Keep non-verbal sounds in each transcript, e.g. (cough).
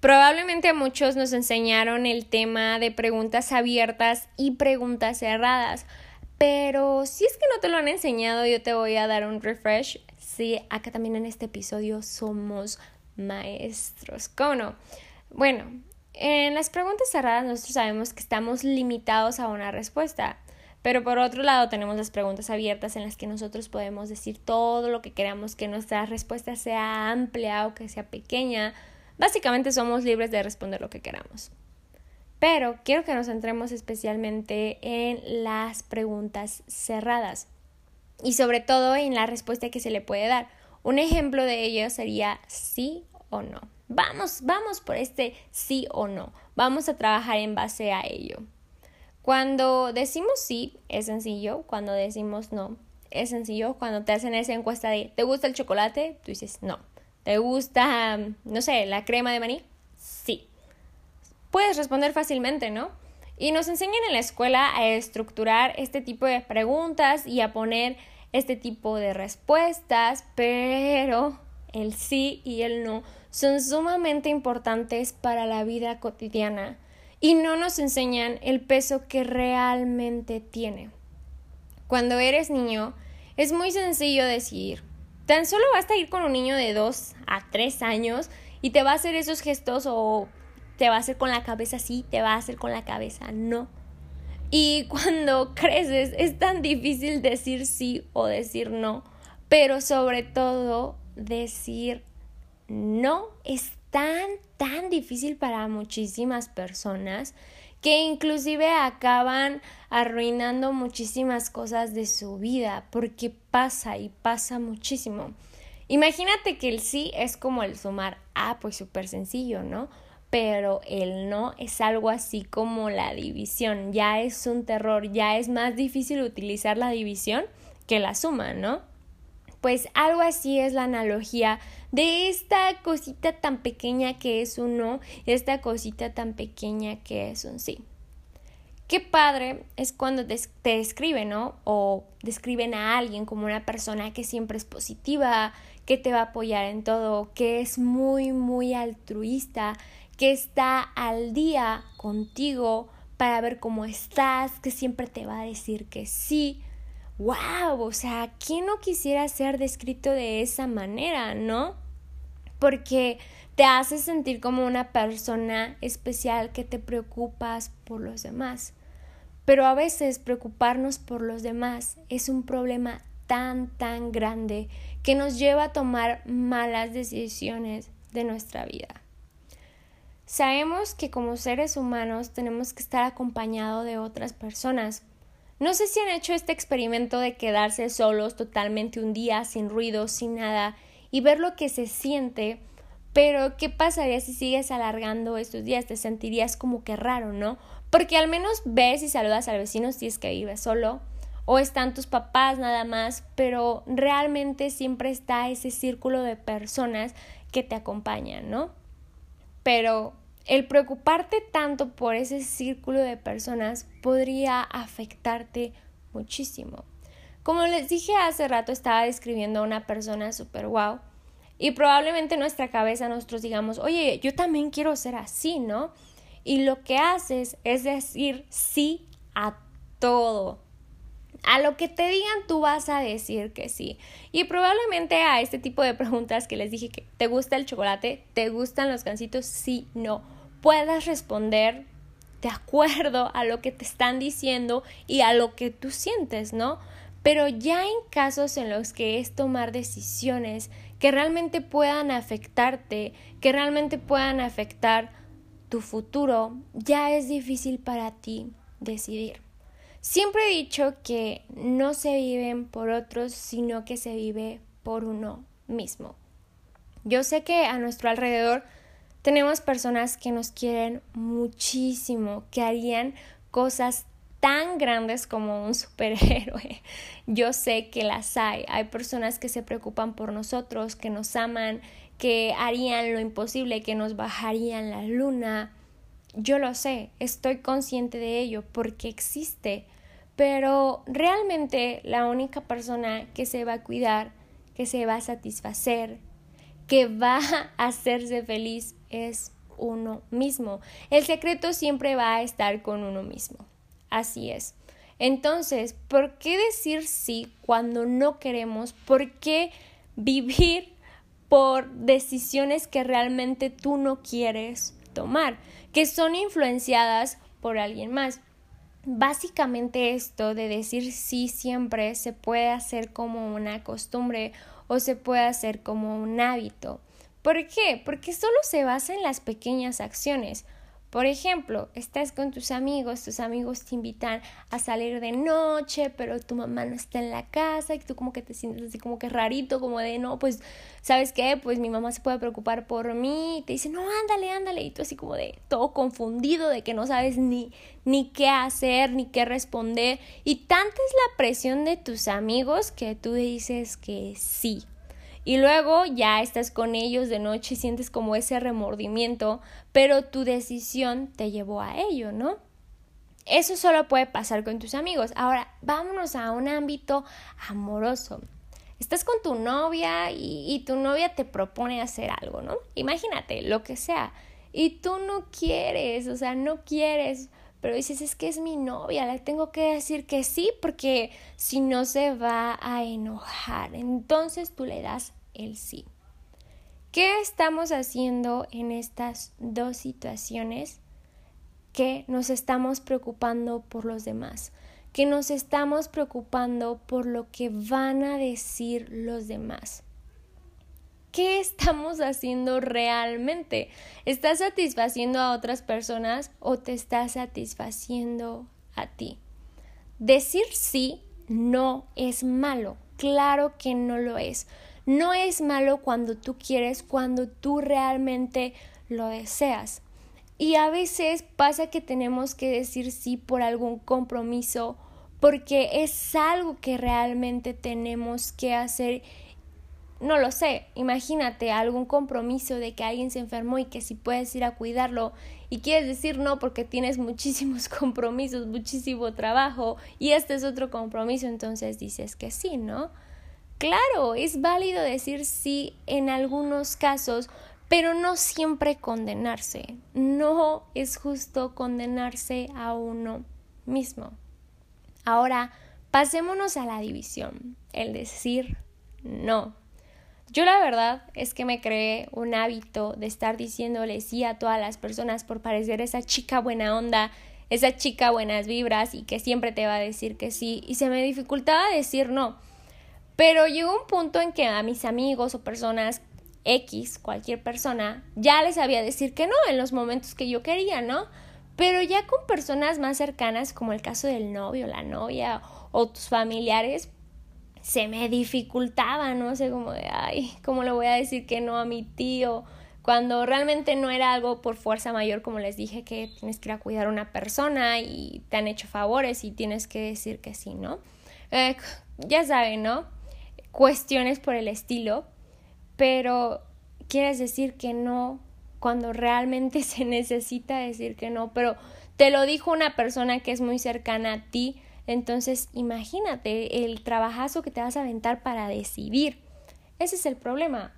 Probablemente a muchos nos enseñaron el tema de preguntas abiertas y preguntas cerradas, pero si es que no te lo han enseñado, yo te voy a dar un refresh. Sí, acá también en este episodio somos maestros. ¿Cómo no? Bueno, en las preguntas cerradas nosotros sabemos que estamos limitados a una respuesta. Pero por otro lado tenemos las preguntas abiertas en las que nosotros podemos decir todo lo que queramos, que nuestra respuesta sea amplia o que sea pequeña. Básicamente somos libres de responder lo que queramos. Pero quiero que nos centremos especialmente en las preguntas cerradas y sobre todo en la respuesta que se le puede dar. Un ejemplo de ello sería sí o no. Vamos, vamos por este sí o no. Vamos a trabajar en base a ello. Cuando decimos sí, es sencillo. Cuando decimos no, es sencillo. Cuando te hacen esa encuesta de ¿te gusta el chocolate? Tú dices no. ¿Te gusta, no sé, la crema de maní? Sí. Puedes responder fácilmente, ¿no? Y nos enseñan en la escuela a estructurar este tipo de preguntas y a poner este tipo de respuestas, pero el sí y el no son sumamente importantes para la vida cotidiana y no nos enseñan el peso que realmente tiene. Cuando eres niño, es muy sencillo decir, tan solo basta ir con un niño de 2 a 3 años y te va a hacer esos gestos o te va a hacer con la cabeza sí, te va a hacer con la cabeza no. Y (laughs) cuando creces es tan difícil decir sí o decir no, pero sobre todo decir no es tan, tan difícil para muchísimas personas que inclusive acaban arruinando muchísimas cosas de su vida porque pasa y pasa muchísimo. Imagínate que el sí es como el sumar, ah, pues súper sencillo, ¿no? Pero el no es algo así como la división, ya es un terror, ya es más difícil utilizar la división que la suma, ¿no? Pues algo así es la analogía de esta cosita tan pequeña que es un no esta cosita tan pequeña que es un sí. Qué padre es cuando te, describen, ¿no? O describen a alguien como una persona que siempre es positiva, que te va a apoyar en todo, que es muy, muy altruista, que está al día contigo para ver cómo estás, que siempre te va a decir que sí, wow, o sea, ¿quién no quisiera ser descrito de esa manera, no? Porque te hace sentir como una persona especial que te preocupas por los demás. Pero a veces preocuparnos por los demás es un problema tan, tan grande que nos lleva a tomar malas decisiones de nuestra vida. Sabemos que como seres humanos tenemos que estar acompañados de otras personas, no sé si han hecho este experimento de quedarse solos totalmente un día, sin ruido, sin nada, y ver lo que se siente, pero ¿qué pasaría si sigues alargando estos días? Te sentirías como que raro, ¿no? Porque al menos ves y saludas al vecino si es que vives solo, o están tus papás nada más, pero realmente siempre está ese círculo de personas que te acompañan, ¿no? Pero el preocuparte tanto por ese círculo de personas podría afectarte muchísimo. Como les dije hace rato, estaba describiendo a una persona super wow. Y probablemente en nuestra cabeza nosotros digamos, oye, yo también quiero ser así, ¿no? Y lo que haces es decir sí a todo. A lo que te digan tú vas a decir que sí. Y probablemente a este tipo de preguntas que les dije que ¿te gusta el chocolate? ¿Te gustan los gansitos? Sí, no. Puedas responder de acuerdo a lo que te están diciendo y a lo que tú sientes, ¿no? Pero ya en casos en los que es tomar decisiones que realmente puedan afectarte, que realmente puedan afectar tu futuro, ya es difícil para ti decidir. Siempre he dicho que no se viven por otros, sino que se vive por uno mismo. Yo sé que a nuestro alrededor tenemos personas que nos quieren muchísimo, que harían cosas tan grandes como un superhéroe. (laughs) Yo sé que las hay. Hay personas que se preocupan por nosotros, que nos aman, que harían lo imposible, que nos bajarían la luna. Yo lo sé, estoy consciente de ello porque existe. Pero realmente la única persona que se va a cuidar, que se va a satisfacer, que va a hacerse feliz es uno mismo. El secreto siempre va a estar con uno mismo. Así es. Entonces, ¿por qué decir sí cuando no queremos? ¿Por qué vivir por decisiones que realmente tú no quieres tomar, que son influenciadas por alguien más? Básicamente esto de decir sí siempre se puede hacer como una costumbre o se puede hacer como un hábito. ¿Por qué? Porque solo se basa en las pequeñas acciones. Por ejemplo, estás con tus amigos, tus amigos te invitan a salir de noche, pero tu mamá no está en la casa y tú como que te sientes así como que rarito, como de no, pues, ¿sabes qué? Pues mi mamá se puede preocupar por mí y te dice, no, ándale, ándale, y tú así como de todo confundido, de que no sabes ni, ni qué hacer, ni qué responder, y tanta es la presión de tus amigos que tú dices que sí, y luego ya estás con ellos de noche y sientes como ese remordimiento, pero tu decisión te llevó a ello, ¿no? Eso solo puede pasar con tus amigos. Ahora, vámonos a un ámbito amoroso. Estás con tu novia y, y tu novia te propone hacer algo, ¿no? Imagínate, lo que sea. Y tú no quieres, o sea, no quieres, pero dices, es que es mi novia, le tengo que decir que sí porque si no se va a enojar. Entonces tú le das el sí. ¿Qué estamos haciendo en estas dos situaciones? Que nos estamos preocupando por los demás, que nos estamos preocupando por lo que van a decir los demás. ¿Qué estamos haciendo realmente? ¿Estás satisfaciendo a otras personas o te estás satisfaciendo a ti? Decir sí no es malo, claro que no lo es. No es malo cuando tú quieres, cuando tú realmente lo deseas. Y a veces pasa que tenemos que decir sí por algún compromiso, porque es algo que realmente tenemos que hacer. No lo sé, imagínate algún compromiso de que alguien se enfermó y que si puedes ir a cuidarlo y quieres decir no porque tienes (laughs) muchísimos compromisos, muchísimo trabajo y este es otro compromiso, entonces dices que sí, ¿no? Claro, es válido decir sí en algunos casos, pero no siempre condenarse. No es justo condenarse a uno mismo. Ahora, pasémonos a la división, el decir no. Yo la verdad es que me creé un hábito de estar diciéndole sí a todas las personas por parecer esa chica buena onda, esa chica buenas vibras y que siempre te va a decir que sí, y se me dificultaba decir no. Pero llegó un punto en que a mis amigos o personas X, cualquier persona, ya les sabía decir que no en los momentos que yo quería, ¿no? Pero ya con personas más cercanas, como el caso del novio, la novia o tus familiares, se me dificultaba, no sé, como de, ay, ¿cómo le voy a decir que no a mi tío? Cuando realmente no era algo por fuerza mayor, como les dije, que tienes que ir a cuidar a una persona y te han hecho favores y tienes que decir que sí, ¿no? Eh, ya saben, ¿no? cuestiones por el estilo, pero quieres decir que no cuando realmente (laughs) se necesita decir que no, pero te lo dijo una persona que es muy cercana a ti, entonces imagínate el trabajazo que te vas a aventar para decidir. Ese es el problema.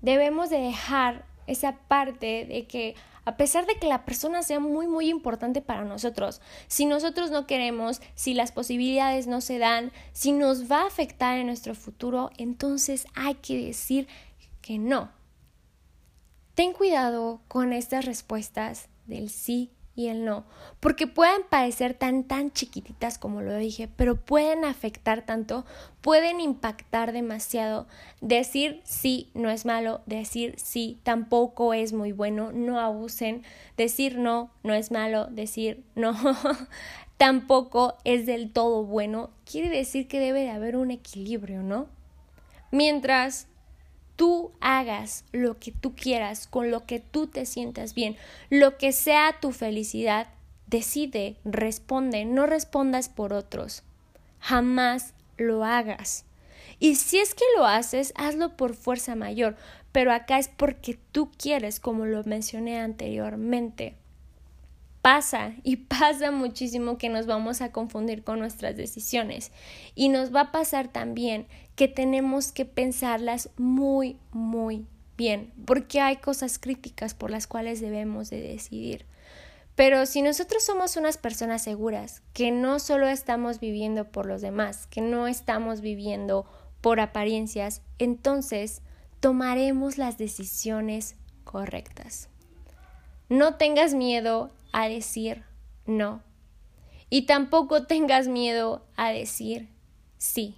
Debemos de dejar esa parte de que a pesar de que la persona sea muy muy importante para nosotros, si nosotros no queremos, si las posibilidades no se dan, si nos va a afectar en nuestro futuro, entonces hay que decir que no. Ten cuidado con estas respuestas del sí y el no, porque pueden parecer tan tan chiquititas como lo dije, pero pueden afectar tanto, pueden impactar demasiado. Decir sí no es malo, decir sí tampoco es muy bueno, no abusen, decir no no es malo, decir no (laughs) tampoco es del todo bueno, quiere decir que debe de haber un equilibrio, ¿no? Mientras tú hagas lo que tú quieras, con lo que tú te sientas bien, lo que sea tu felicidad, decide, responde, no respondas por otros. Jamás lo hagas. Y si es que lo haces, hazlo por fuerza mayor, pero acá es porque tú quieres, como lo mencioné anteriormente pasa y (laughs) pasa muchísimo que nos vamos a confundir con nuestras decisiones y nos va a pasar también que tenemos que pensarlas muy, muy bien, porque hay cosas críticas por las cuales debemos de decidir. Pero si nosotros somos unas personas seguras, que no solo estamos viviendo por los demás, que no estamos viviendo por apariencias, entonces tomaremos las decisiones correctas. No tengas miedo a decir no. Y tampoco tengas miedo a decir sí.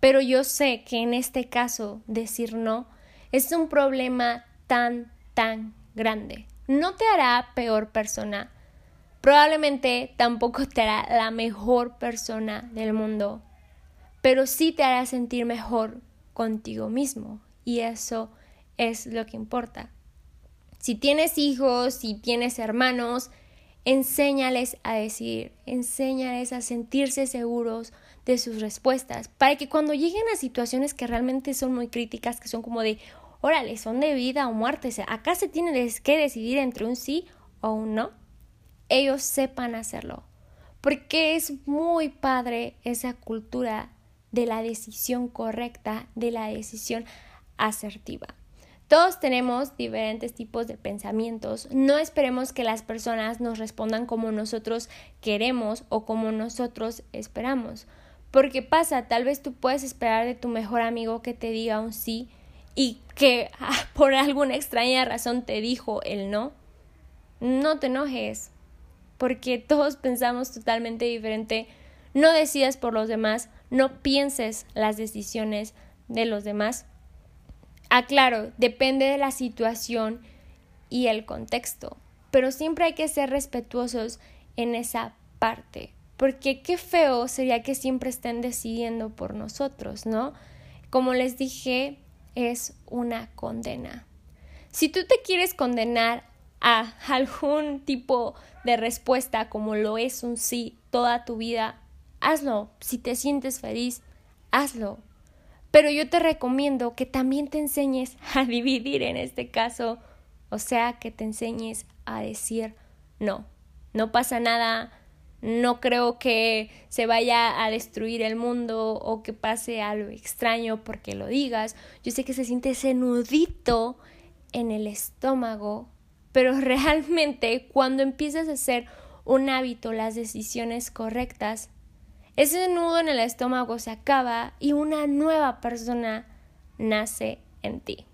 Pero yo sé que en este caso decir no es un problema tan, tan grande. No te hará peor persona. Probablemente tampoco te hará la mejor persona del mundo. Pero sí te hará sentir mejor contigo mismo. Y eso es lo que importa. Si tienes hijos, si tienes hermanos, enséñales a decir, enséñales a sentirse seguros de sus respuestas, para que cuando lleguen a situaciones que realmente son muy críticas, que son como de, órale, son de vida o muerte, acá se tiene que decidir entre un sí o un no, ellos sepan hacerlo, porque es muy padre esa cultura de la decisión correcta, de la decisión asertiva. Todos tenemos diferentes tipos de pensamientos. No esperemos que las personas nos respondan como nosotros queremos o como nosotros esperamos. Porque pasa, tal vez tú puedes esperar de tu mejor amigo que te diga un sí y que ah, (laughs) por alguna extraña razón te dijo el no. No te enojes, porque todos pensamos totalmente diferente. No decidas por los demás, no pienses las decisiones de los demás Aclaro, ah, depende de la situación y el contexto, pero siempre hay que ser respetuosos en esa parte, porque qué feo sería que siempre estén decidiendo por nosotros, ¿no? Como les dije, es una condena. Si tú te quieres condenar a (laughs) algún tipo de respuesta como lo es un sí toda tu vida, hazlo. Si te sientes feliz, hazlo. Pero yo te recomiendo que también te enseñes a dividir en este caso, o sea, que te enseñes a decir no. No pasa nada, no creo que se vaya a destruir el mundo o que pase algo extraño porque lo digas. Yo sé que se siente ese en el estómago, pero (laughs) realmente cuando empiezas a hacer un hábito las decisiones correctas, ese nudo en el estómago se acaba y una nueva persona nace en ti.